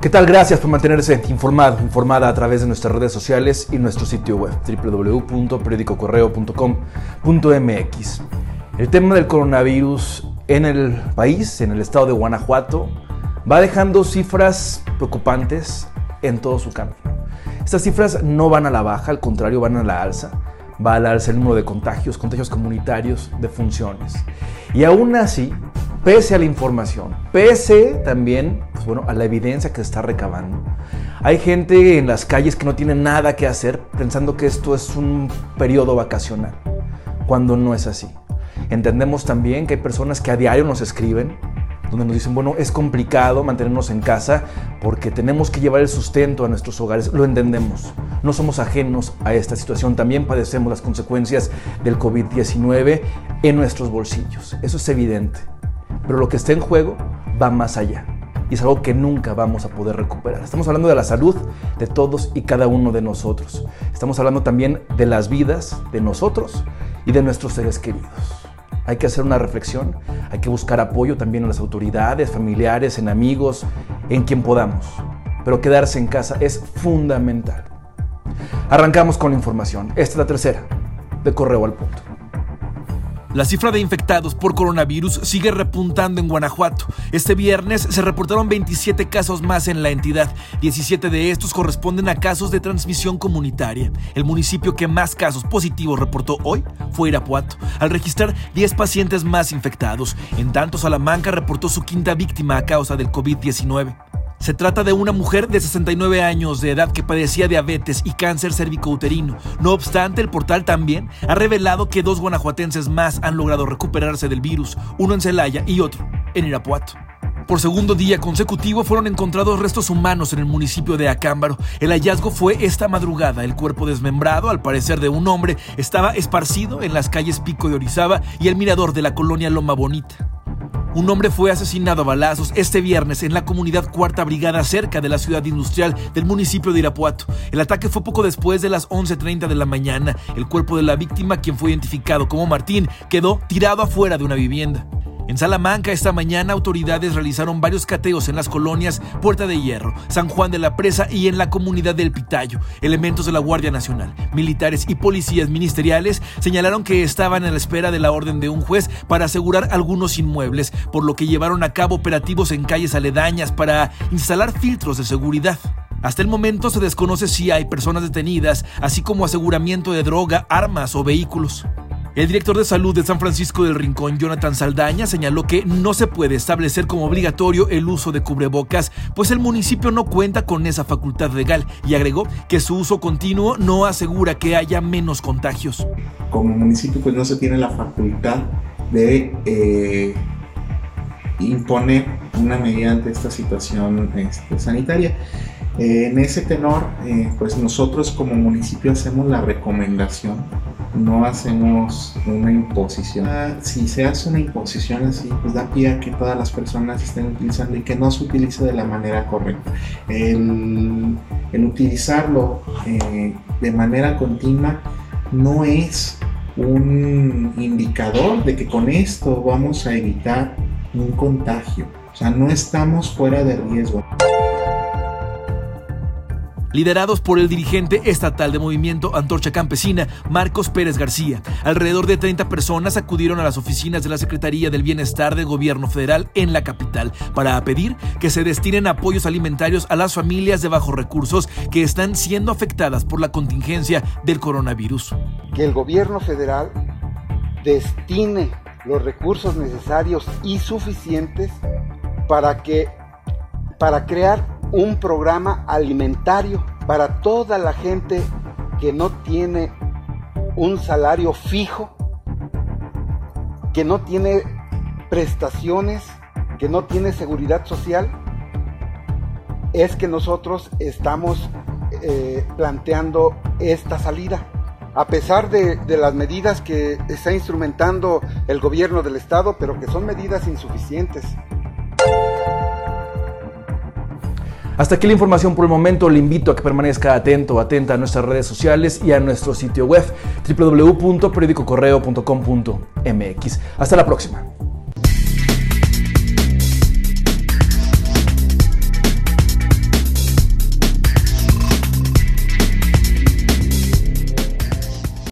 ¿Qué tal? Gracias por mantenerse informado, informada a través de nuestras redes sociales y nuestro sitio web www.periodicocorreo.com.mx. El tema del coronavirus en el país, en el estado de Guanajuato, va dejando cifras preocupantes en todo su camino. Estas cifras no van a la baja, al contrario, van a la alza. Va a la alza el número de contagios, contagios comunitarios, de funciones. Y aún así, pese a la información, pese también pues bueno, a la evidencia que se está recabando, hay gente en las calles que no tiene nada que hacer pensando que esto es un periodo vacacional, cuando no es así. Entendemos también que hay personas que a diario nos escriben donde nos dicen, bueno, es complicado mantenernos en casa porque tenemos que llevar el sustento a nuestros hogares. Lo entendemos. No somos ajenos a esta situación. También padecemos las consecuencias del COVID-19 en nuestros bolsillos. Eso es evidente. Pero lo que está en juego va más allá. Y es algo que nunca vamos a poder recuperar. Estamos hablando de la salud de todos y cada uno de nosotros. Estamos hablando también de las vidas de nosotros y de nuestros seres queridos. Hay que hacer una reflexión, hay que buscar apoyo también en las autoridades, familiares, en amigos, en quien podamos. Pero quedarse en casa es fundamental. Arrancamos con la información. Esta es la tercera, de correo al punto. La cifra de infectados por coronavirus sigue repuntando en Guanajuato. Este viernes se reportaron 27 casos más en la entidad. 17 de estos corresponden a casos de transmisión comunitaria. El municipio que más casos positivos reportó hoy fue Irapuato, al registrar 10 pacientes más infectados. En tanto, Salamanca reportó su quinta víctima a causa del COVID-19. Se trata de una mujer de 69 años de edad que padecía diabetes y cáncer cervicouterino. No obstante, el portal también ha revelado que dos guanajuatenses más han logrado recuperarse del virus, uno en Celaya y otro en Irapuato. Por segundo día consecutivo fueron encontrados restos humanos en el municipio de Acámbaro. El hallazgo fue esta madrugada. El cuerpo desmembrado, al parecer de un hombre, estaba esparcido en las calles Pico de Orizaba y el mirador de la colonia Loma Bonita. Un hombre fue asesinado a balazos este viernes en la comunidad Cuarta Brigada cerca de la ciudad industrial del municipio de Irapuato. El ataque fue poco después de las 11.30 de la mañana. El cuerpo de la víctima, quien fue identificado como Martín, quedó tirado afuera de una vivienda. En Salamanca esta mañana autoridades realizaron varios cateos en las colonias Puerta de Hierro, San Juan de la Presa y en la comunidad del Pitayo. Elementos de la Guardia Nacional, militares y policías ministeriales señalaron que estaban a la espera de la orden de un juez para asegurar algunos inmuebles, por lo que llevaron a cabo operativos en calles aledañas para instalar filtros de seguridad. Hasta el momento se desconoce si hay personas detenidas, así como aseguramiento de droga, armas o vehículos. El director de salud de San Francisco del Rincón, Jonathan Saldaña, señaló que no se puede establecer como obligatorio el uso de cubrebocas, pues el municipio no cuenta con esa facultad legal y agregó que su uso continuo no asegura que haya menos contagios. Como municipio pues no se tiene la facultad de eh, imponer una medida ante esta situación este, sanitaria. Eh, en ese tenor, eh, pues nosotros como municipio hacemos la recomendación no hacemos una imposición. Ah, si se hace una imposición así, pues da pie a que todas las personas estén utilizando y que no se utilice de la manera correcta. El, utilizarlo eh, de manera continua no es un indicador de que con esto vamos a evitar un contagio. O sea, no estamos fuera de riesgo liderados por el dirigente estatal de Movimiento Antorcha Campesina, Marcos Pérez García. Alrededor de 30 personas acudieron a las oficinas de la Secretaría del Bienestar del Gobierno Federal en la capital para pedir que se destinen apoyos alimentarios a las familias de bajos recursos que están siendo afectadas por la contingencia del coronavirus. Que el gobierno federal destine los recursos necesarios y suficientes para que para crear un programa alimentario para toda la gente que no tiene un salario fijo, que no tiene prestaciones, que no tiene seguridad social, es que nosotros estamos eh, planteando esta salida. A pesar de, de las medidas que está instrumentando el gobierno del Estado, pero que son medidas insuficientes. Hasta aquí la información por el momento. Le invito a que permanezca atento o atenta a nuestras redes sociales y a nuestro sitio web www.periodicocorreo.com.mx. Hasta la próxima.